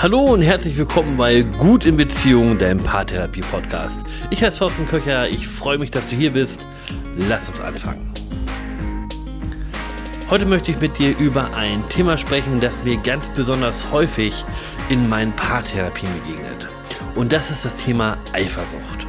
Hallo und herzlich willkommen bei Gut in Beziehung, deinem Paartherapie-Podcast. Ich heiße Thorsten Köcher, ich freue mich, dass du hier bist. Lass uns anfangen. Heute möchte ich mit dir über ein Thema sprechen, das mir ganz besonders häufig in meinen Paartherapien begegnet. Und das ist das Thema Eifersucht.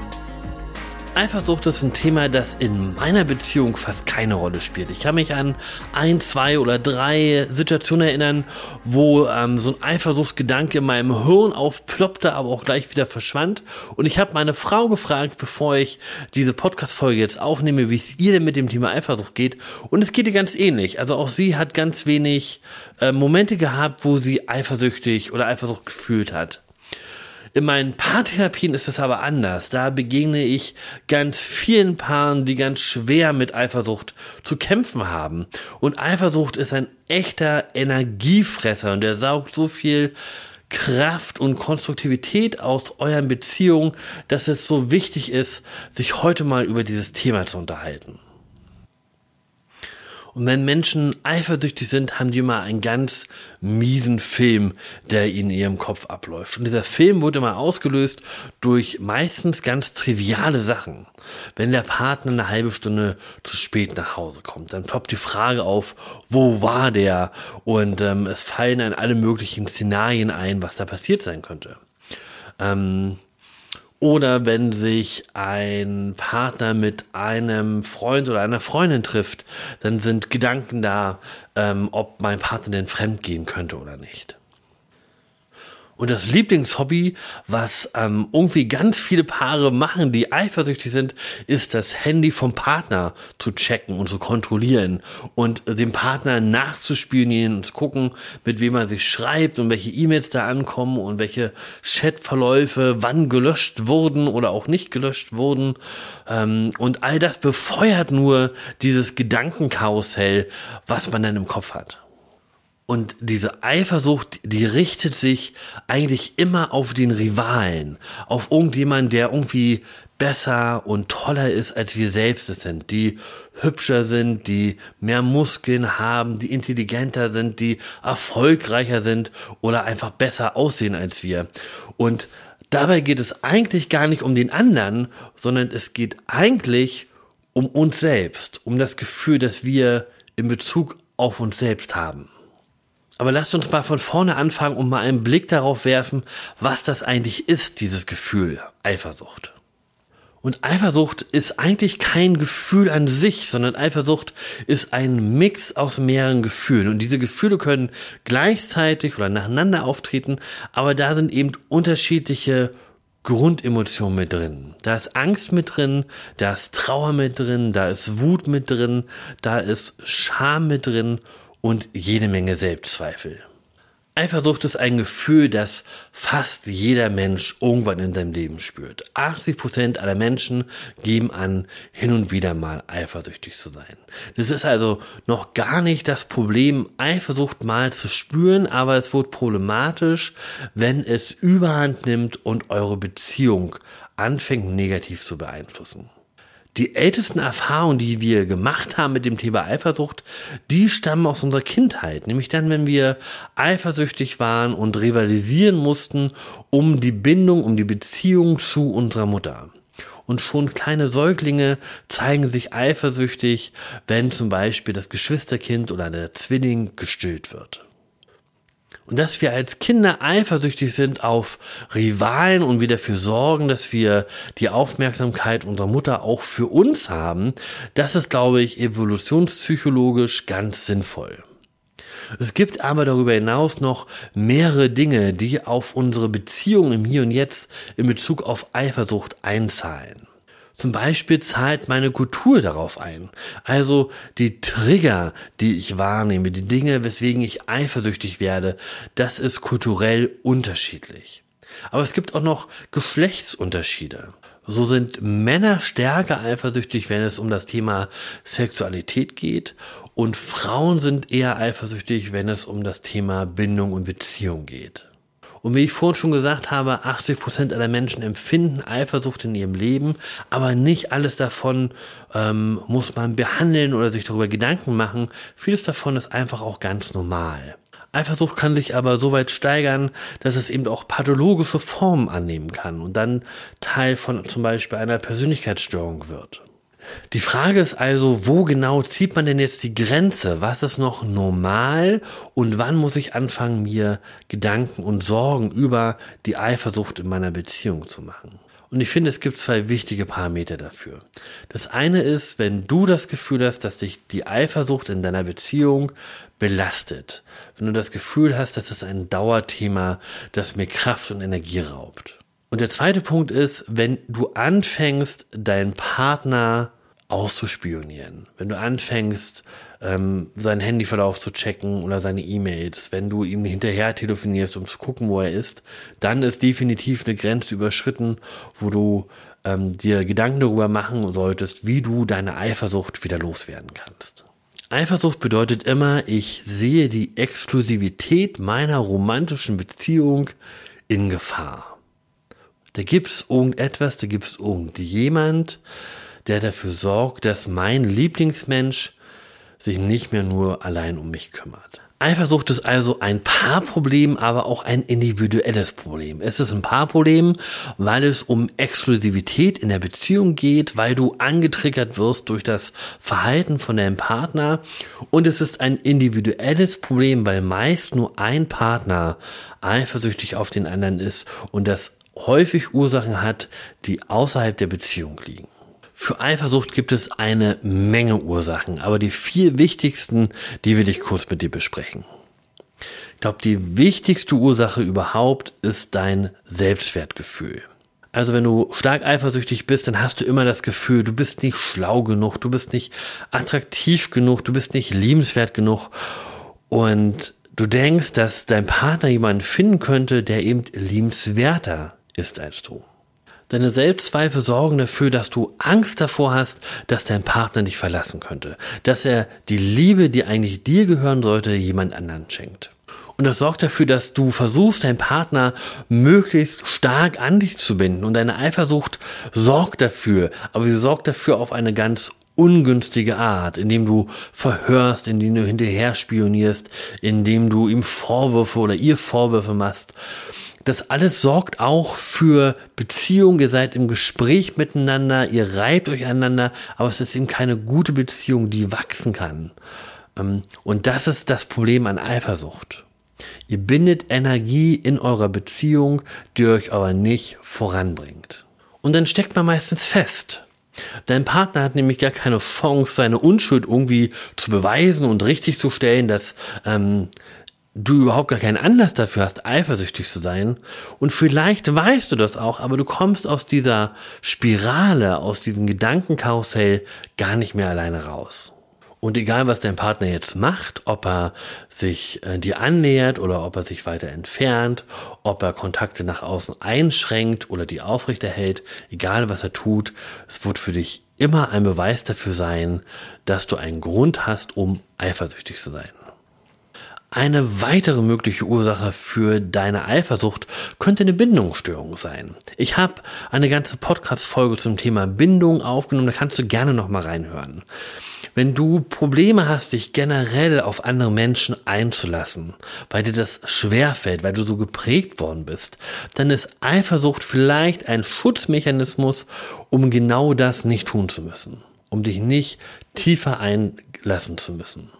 Eifersucht ist ein Thema, das in meiner Beziehung fast keine Rolle spielt. Ich kann mich an ein, zwei oder drei Situationen erinnern, wo ähm, so ein Eifersuchtsgedanke in meinem Hirn aufploppte, aber auch gleich wieder verschwand. Und ich habe meine Frau gefragt, bevor ich diese Podcast-Folge jetzt aufnehme, wie es ihr denn mit dem Thema Eifersucht geht. Und es geht ihr ganz ähnlich. Also auch sie hat ganz wenig äh, Momente gehabt, wo sie eifersüchtig oder Eifersucht gefühlt hat. In meinen Paartherapien ist es aber anders. Da begegne ich ganz vielen Paaren, die ganz schwer mit Eifersucht zu kämpfen haben. Und Eifersucht ist ein echter Energiefresser und der saugt so viel Kraft und Konstruktivität aus euren Beziehungen, dass es so wichtig ist, sich heute mal über dieses Thema zu unterhalten. Und wenn Menschen eifersüchtig sind, haben die immer einen ganz miesen Film, der in ihrem Kopf abläuft. Und dieser Film wurde immer ausgelöst durch meistens ganz triviale Sachen. Wenn der Partner eine halbe Stunde zu spät nach Hause kommt, dann ploppt die Frage auf, wo war der? Und ähm, es fallen an alle möglichen Szenarien ein, was da passiert sein könnte. Ähm, oder wenn sich ein Partner mit einem Freund oder einer Freundin trifft, dann sind Gedanken da, ähm, ob mein Partner denn fremd gehen könnte oder nicht. Und das Lieblingshobby, was ähm, irgendwie ganz viele Paare machen, die eifersüchtig sind, ist das Handy vom Partner zu checken und zu kontrollieren und dem Partner nachzuspionieren und zu gucken, mit wem er sich schreibt und welche E-Mails da ankommen und welche Chatverläufe wann gelöscht wurden oder auch nicht gelöscht wurden. Ähm, und all das befeuert nur dieses Gedankenkarussell, was man dann im Kopf hat. Und diese Eifersucht, die richtet sich eigentlich immer auf den Rivalen, auf irgendjemanden, der irgendwie besser und toller ist, als wir selbst es sind, die hübscher sind, die mehr Muskeln haben, die intelligenter sind, die erfolgreicher sind oder einfach besser aussehen als wir. Und dabei geht es eigentlich gar nicht um den anderen, sondern es geht eigentlich um uns selbst, um das Gefühl, das wir in Bezug auf uns selbst haben. Aber lasst uns mal von vorne anfangen und mal einen Blick darauf werfen, was das eigentlich ist, dieses Gefühl Eifersucht. Und Eifersucht ist eigentlich kein Gefühl an sich, sondern Eifersucht ist ein Mix aus mehreren Gefühlen. Und diese Gefühle können gleichzeitig oder nacheinander auftreten, aber da sind eben unterschiedliche Grundemotionen mit drin. Da ist Angst mit drin, da ist Trauer mit drin, da ist Wut mit drin, da ist Scham mit drin und jede Menge Selbstzweifel. Eifersucht ist ein Gefühl, das fast jeder Mensch irgendwann in seinem Leben spürt. 80 Prozent aller Menschen geben an, hin und wieder mal eifersüchtig zu sein. Das ist also noch gar nicht das Problem, Eifersucht mal zu spüren, aber es wird problematisch, wenn es überhand nimmt und eure Beziehung anfängt negativ zu beeinflussen. Die ältesten Erfahrungen, die wir gemacht haben mit dem Thema Eifersucht, die stammen aus unserer Kindheit. Nämlich dann, wenn wir eifersüchtig waren und rivalisieren mussten um die Bindung, um die Beziehung zu unserer Mutter. Und schon kleine Säuglinge zeigen sich eifersüchtig, wenn zum Beispiel das Geschwisterkind oder der Zwilling gestillt wird. Und dass wir als Kinder eifersüchtig sind auf Rivalen und wir dafür sorgen, dass wir die Aufmerksamkeit unserer Mutter auch für uns haben, das ist, glaube ich, evolutionspsychologisch ganz sinnvoll. Es gibt aber darüber hinaus noch mehrere Dinge, die auf unsere Beziehung im Hier und Jetzt in Bezug auf Eifersucht einzahlen. Zum Beispiel zahlt meine Kultur darauf ein. Also die Trigger, die ich wahrnehme, die Dinge, weswegen ich eifersüchtig werde, das ist kulturell unterschiedlich. Aber es gibt auch noch Geschlechtsunterschiede. So sind Männer stärker eifersüchtig, wenn es um das Thema Sexualität geht und Frauen sind eher eifersüchtig, wenn es um das Thema Bindung und Beziehung geht. Und wie ich vorhin schon gesagt habe, 80 Prozent aller Menschen empfinden Eifersucht in ihrem Leben, aber nicht alles davon ähm, muss man behandeln oder sich darüber Gedanken machen. Vieles davon ist einfach auch ganz normal. Eifersucht kann sich aber so weit steigern, dass es eben auch pathologische Formen annehmen kann und dann Teil von zum Beispiel einer Persönlichkeitsstörung wird. Die Frage ist also, wo genau zieht man denn jetzt die Grenze? Was ist noch normal und wann muss ich anfangen, mir Gedanken und Sorgen über die Eifersucht in meiner Beziehung zu machen? Und ich finde, es gibt zwei wichtige Parameter dafür. Das eine ist, wenn du das Gefühl hast, dass dich die Eifersucht in deiner Beziehung belastet. Wenn du das Gefühl hast, dass es ein Dauerthema, das mir Kraft und Energie raubt. Und der zweite Punkt ist, wenn du anfängst, deinen Partner auszuspionieren. Wenn du anfängst, ähm, seinen Handyverlauf zu checken oder seine E-Mails, wenn du ihm hinterher telefonierst, um zu gucken, wo er ist, dann ist definitiv eine Grenze überschritten, wo du ähm, dir Gedanken darüber machen solltest, wie du deine Eifersucht wieder loswerden kannst. Eifersucht bedeutet immer, ich sehe die Exklusivität meiner romantischen Beziehung in Gefahr. Da gibt's irgendetwas, da gibt's irgendjemand, der dafür sorgt, dass mein Lieblingsmensch sich nicht mehr nur allein um mich kümmert. Eifersucht ist also ein Paarproblem, aber auch ein individuelles Problem. Es ist ein Paarproblem, weil es um Exklusivität in der Beziehung geht, weil du angetriggert wirst durch das Verhalten von deinem Partner. Und es ist ein individuelles Problem, weil meist nur ein Partner eifersüchtig auf den anderen ist und das häufig Ursachen hat, die außerhalb der Beziehung liegen. Für Eifersucht gibt es eine Menge Ursachen, aber die vier wichtigsten, die will ich kurz mit dir besprechen. Ich glaube, die wichtigste Ursache überhaupt ist dein Selbstwertgefühl. Also wenn du stark eifersüchtig bist, dann hast du immer das Gefühl, du bist nicht schlau genug, du bist nicht attraktiv genug, du bist nicht liebenswert genug und du denkst, dass dein Partner jemanden finden könnte, der eben liebenswerter ist als du. Deine Selbstzweifel sorgen dafür, dass du Angst davor hast, dass dein Partner dich verlassen könnte, dass er die Liebe, die eigentlich dir gehören sollte, jemand anderen schenkt. Und das sorgt dafür, dass du versuchst, deinen Partner möglichst stark an dich zu binden. Und deine Eifersucht sorgt dafür, aber sie sorgt dafür auf eine ganz ungünstige Art, indem du verhörst, indem du hinterher spionierst, indem du ihm Vorwürfe oder ihr Vorwürfe machst das alles sorgt auch für Beziehungen. Ihr seid im Gespräch miteinander, ihr reibt euch aneinander, aber es ist eben keine gute Beziehung, die wachsen kann. Ähm, und das ist das Problem an Eifersucht. Ihr bindet Energie in eurer Beziehung, die euch aber nicht voranbringt. Und dann steckt man meistens fest. Dein Partner hat nämlich gar keine Chance, seine Unschuld irgendwie zu beweisen und richtig zu stellen, dass ähm, du überhaupt gar keinen Anlass dafür hast, eifersüchtig zu sein. Und vielleicht weißt du das auch, aber du kommst aus dieser Spirale, aus diesem Gedankenkarussell gar nicht mehr alleine raus. Und egal, was dein Partner jetzt macht, ob er sich äh, dir annähert oder ob er sich weiter entfernt, ob er Kontakte nach außen einschränkt oder die aufrechterhält, egal was er tut, es wird für dich immer ein Beweis dafür sein, dass du einen Grund hast, um eifersüchtig zu sein. Eine weitere mögliche Ursache für deine Eifersucht könnte eine Bindungsstörung sein. Ich habe eine ganze Podcast-Folge zum Thema Bindung aufgenommen, da kannst du gerne nochmal reinhören. Wenn du Probleme hast, dich generell auf andere Menschen einzulassen, weil dir das schwerfällt, weil du so geprägt worden bist, dann ist Eifersucht vielleicht ein Schutzmechanismus, um genau das nicht tun zu müssen, um dich nicht tiefer einlassen zu müssen.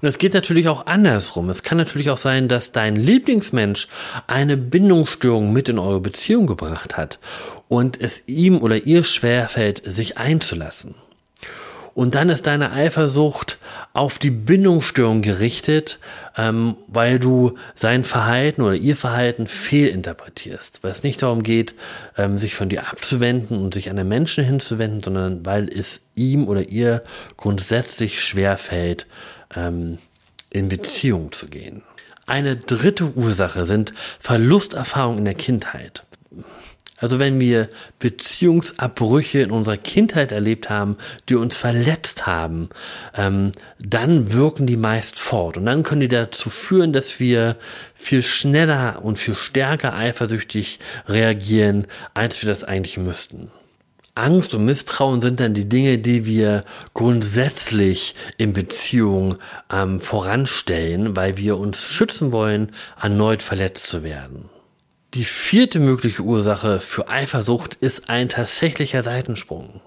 Und es geht natürlich auch andersrum. Es kann natürlich auch sein, dass dein Lieblingsmensch eine Bindungsstörung mit in eure Beziehung gebracht hat und es ihm oder ihr schwerfällt, sich einzulassen. Und dann ist deine Eifersucht auf die Bindungsstörung gerichtet, ähm, weil du sein Verhalten oder ihr Verhalten fehlinterpretierst. Weil es nicht darum geht, ähm, sich von dir abzuwenden und sich an den Menschen hinzuwenden, sondern weil es ihm oder ihr grundsätzlich schwerfällt, ähm, in Beziehung zu gehen. Eine dritte Ursache sind Verlusterfahrungen in der Kindheit. Also wenn wir Beziehungsabbrüche in unserer Kindheit erlebt haben, die uns verletzt haben, ähm, dann wirken die meist fort. Und dann können die dazu führen, dass wir viel schneller und viel stärker eifersüchtig reagieren, als wir das eigentlich müssten. Angst und Misstrauen sind dann die Dinge, die wir grundsätzlich in Beziehungen ähm, voranstellen, weil wir uns schützen wollen, erneut verletzt zu werden. Die vierte mögliche Ursache für Eifersucht ist ein tatsächlicher Seitensprung.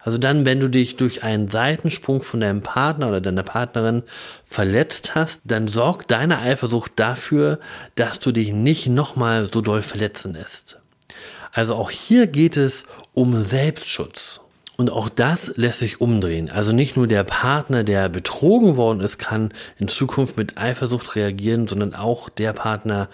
Also dann, wenn du dich durch einen Seitensprung von deinem Partner oder deiner Partnerin verletzt hast, dann sorgt deine Eifersucht dafür, dass du dich nicht nochmal so doll verletzen lässt. Also auch hier geht es um Selbstschutz. Und auch das lässt sich umdrehen. Also nicht nur der Partner, der betrogen worden ist, kann in Zukunft mit Eifersucht reagieren, sondern auch der Partner,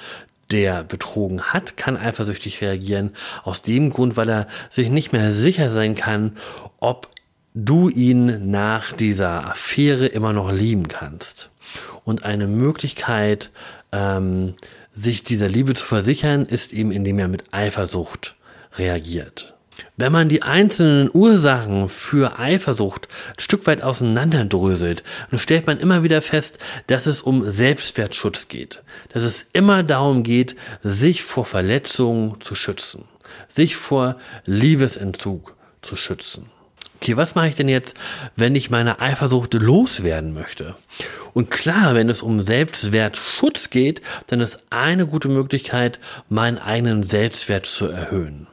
der betrogen hat, kann eifersüchtig reagieren. Aus dem Grund, weil er sich nicht mehr sicher sein kann, ob du ihn nach dieser Affäre immer noch lieben kannst. Und eine Möglichkeit, ähm, sich dieser Liebe zu versichern, ist eben, indem er mit Eifersucht reagiert. Wenn man die einzelnen Ursachen für Eifersucht ein Stück weit auseinanderdröselt, dann stellt man immer wieder fest, dass es um Selbstwertschutz geht. Dass es immer darum geht, sich vor Verletzungen zu schützen. Sich vor Liebesentzug zu schützen okay, was mache ich denn jetzt, wenn ich meine Eifersucht loswerden möchte? Und klar, wenn es um Selbstwertschutz geht, dann ist eine gute Möglichkeit, meinen eigenen Selbstwert zu erhöhen.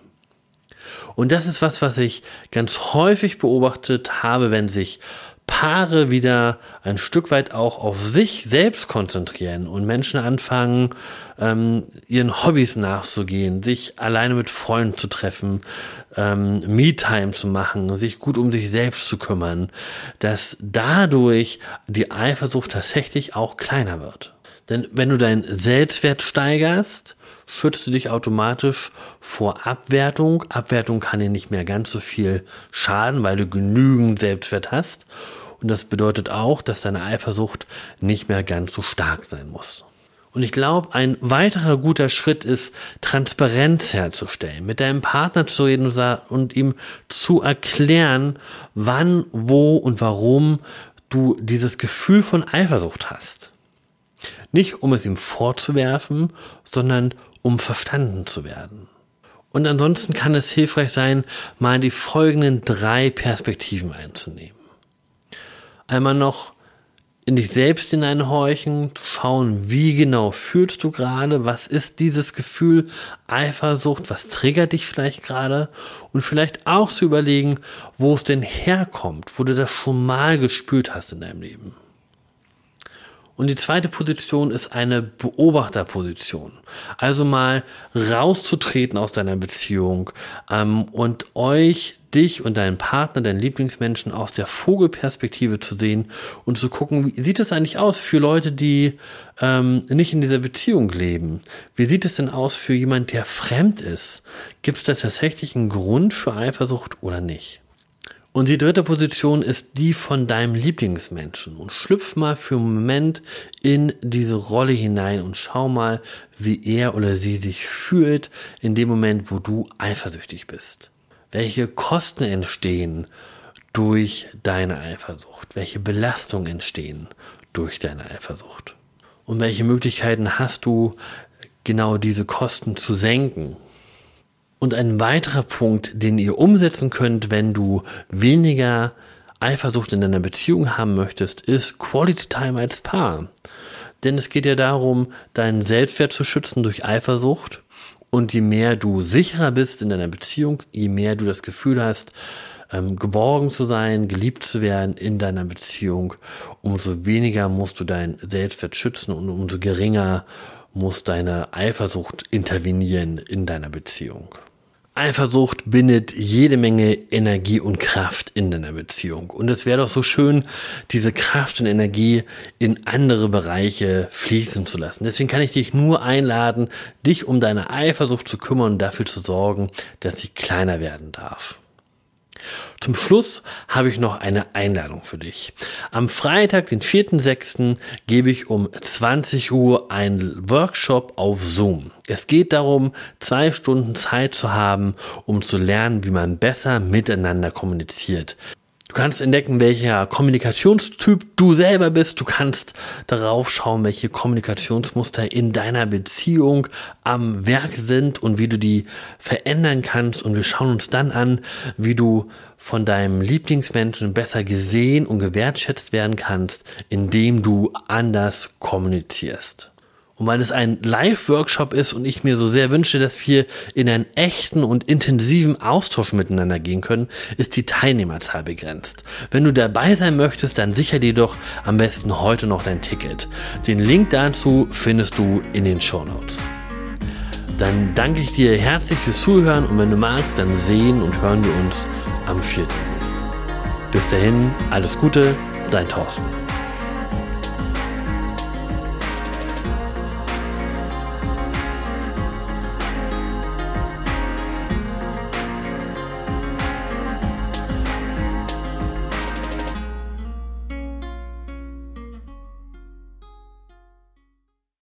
Und das ist was, was ich ganz häufig beobachtet habe, wenn sich Paare wieder ein Stück weit auch auf sich selbst konzentrieren und Menschen anfangen, ähm, ihren Hobbys nachzugehen, sich alleine mit Freunden zu treffen, ähm, Me-Time zu machen, sich gut um sich selbst zu kümmern, dass dadurch die Eifersucht tatsächlich auch kleiner wird. Denn wenn du deinen Selbstwert steigerst, schützt du dich automatisch vor Abwertung. Abwertung kann dir nicht mehr ganz so viel schaden, weil du genügend Selbstwert hast. Und das bedeutet auch, dass deine Eifersucht nicht mehr ganz so stark sein muss. Und ich glaube, ein weiterer guter Schritt ist, Transparenz herzustellen, mit deinem Partner zu reden und ihm zu erklären, wann, wo und warum du dieses Gefühl von Eifersucht hast. Nicht um es ihm vorzuwerfen, sondern um verstanden zu werden. Und ansonsten kann es hilfreich sein, mal die folgenden drei Perspektiven einzunehmen. Einmal noch in dich selbst hineinhorchen, zu schauen, wie genau fühlst du gerade, was ist dieses Gefühl Eifersucht, was triggert dich vielleicht gerade und vielleicht auch zu überlegen, wo es denn herkommt, wo du das schon mal gespürt hast in deinem Leben. Und die zweite Position ist eine Beobachterposition. Also mal rauszutreten aus deiner Beziehung ähm, und euch, dich und deinen Partner, deinen Lieblingsmenschen aus der Vogelperspektive zu sehen und zu gucken, wie sieht es eigentlich aus für Leute, die ähm, nicht in dieser Beziehung leben? Wie sieht es denn aus für jemand, der fremd ist? Gibt es da tatsächlich einen Grund für Eifersucht oder nicht? Und die dritte Position ist die von deinem Lieblingsmenschen. Und schlüpf mal für einen Moment in diese Rolle hinein und schau mal, wie er oder sie sich fühlt in dem Moment, wo du eifersüchtig bist. Welche Kosten entstehen durch deine Eifersucht? Welche Belastungen entstehen durch deine Eifersucht? Und welche Möglichkeiten hast du, genau diese Kosten zu senken? Und ein weiterer Punkt, den ihr umsetzen könnt, wenn du weniger Eifersucht in deiner Beziehung haben möchtest, ist Quality Time als Paar. Denn es geht ja darum, deinen Selbstwert zu schützen durch Eifersucht. Und je mehr du sicherer bist in deiner Beziehung, je mehr du das Gefühl hast, ähm, geborgen zu sein, geliebt zu werden in deiner Beziehung, umso weniger musst du deinen Selbstwert schützen und umso geringer muss deine Eifersucht intervenieren in deiner Beziehung. Eifersucht bindet jede Menge Energie und Kraft in deiner Beziehung. Und es wäre doch so schön, diese Kraft und Energie in andere Bereiche fließen zu lassen. Deswegen kann ich dich nur einladen, dich um deine Eifersucht zu kümmern und dafür zu sorgen, dass sie kleiner werden darf. Zum Schluss habe ich noch eine Einladung für dich. Am Freitag, den 4.6., gebe ich um 20 Uhr einen Workshop auf Zoom. Es geht darum, zwei Stunden Zeit zu haben, um zu lernen, wie man besser miteinander kommuniziert. Kannst entdecken, welcher Kommunikationstyp du selber bist. Du kannst darauf schauen, welche Kommunikationsmuster in deiner Beziehung am Werk sind und wie du die verändern kannst. Und wir schauen uns dann an, wie du von deinem Lieblingsmenschen besser gesehen und gewertschätzt werden kannst, indem du anders kommunizierst. Und weil es ein Live-Workshop ist und ich mir so sehr wünsche, dass wir in einen echten und intensiven Austausch miteinander gehen können, ist die Teilnehmerzahl begrenzt. Wenn du dabei sein möchtest, dann sicher dir doch am besten heute noch dein Ticket. Den Link dazu findest du in den Show Notes. Dann danke ich dir herzlich fürs Zuhören und wenn du magst, dann sehen und hören wir uns am 4. Bis dahin, alles Gute, dein Thorsten.